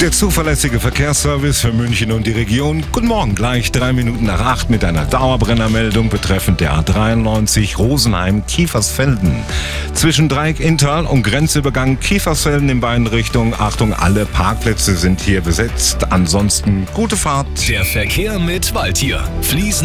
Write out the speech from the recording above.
Der zuverlässige Verkehrsservice für München und die Region. Guten Morgen, gleich drei Minuten nach acht mit einer Dauerbrennermeldung betreffend der A93 Rosenheim-Kiefersfelden. Zwischen Dreieck Inntal und Grenzübergang Kiefersfelden in beiden Richtungen. Achtung, alle Parkplätze sind hier besetzt. Ansonsten gute Fahrt. Der Verkehr mit Waldtier. Fließen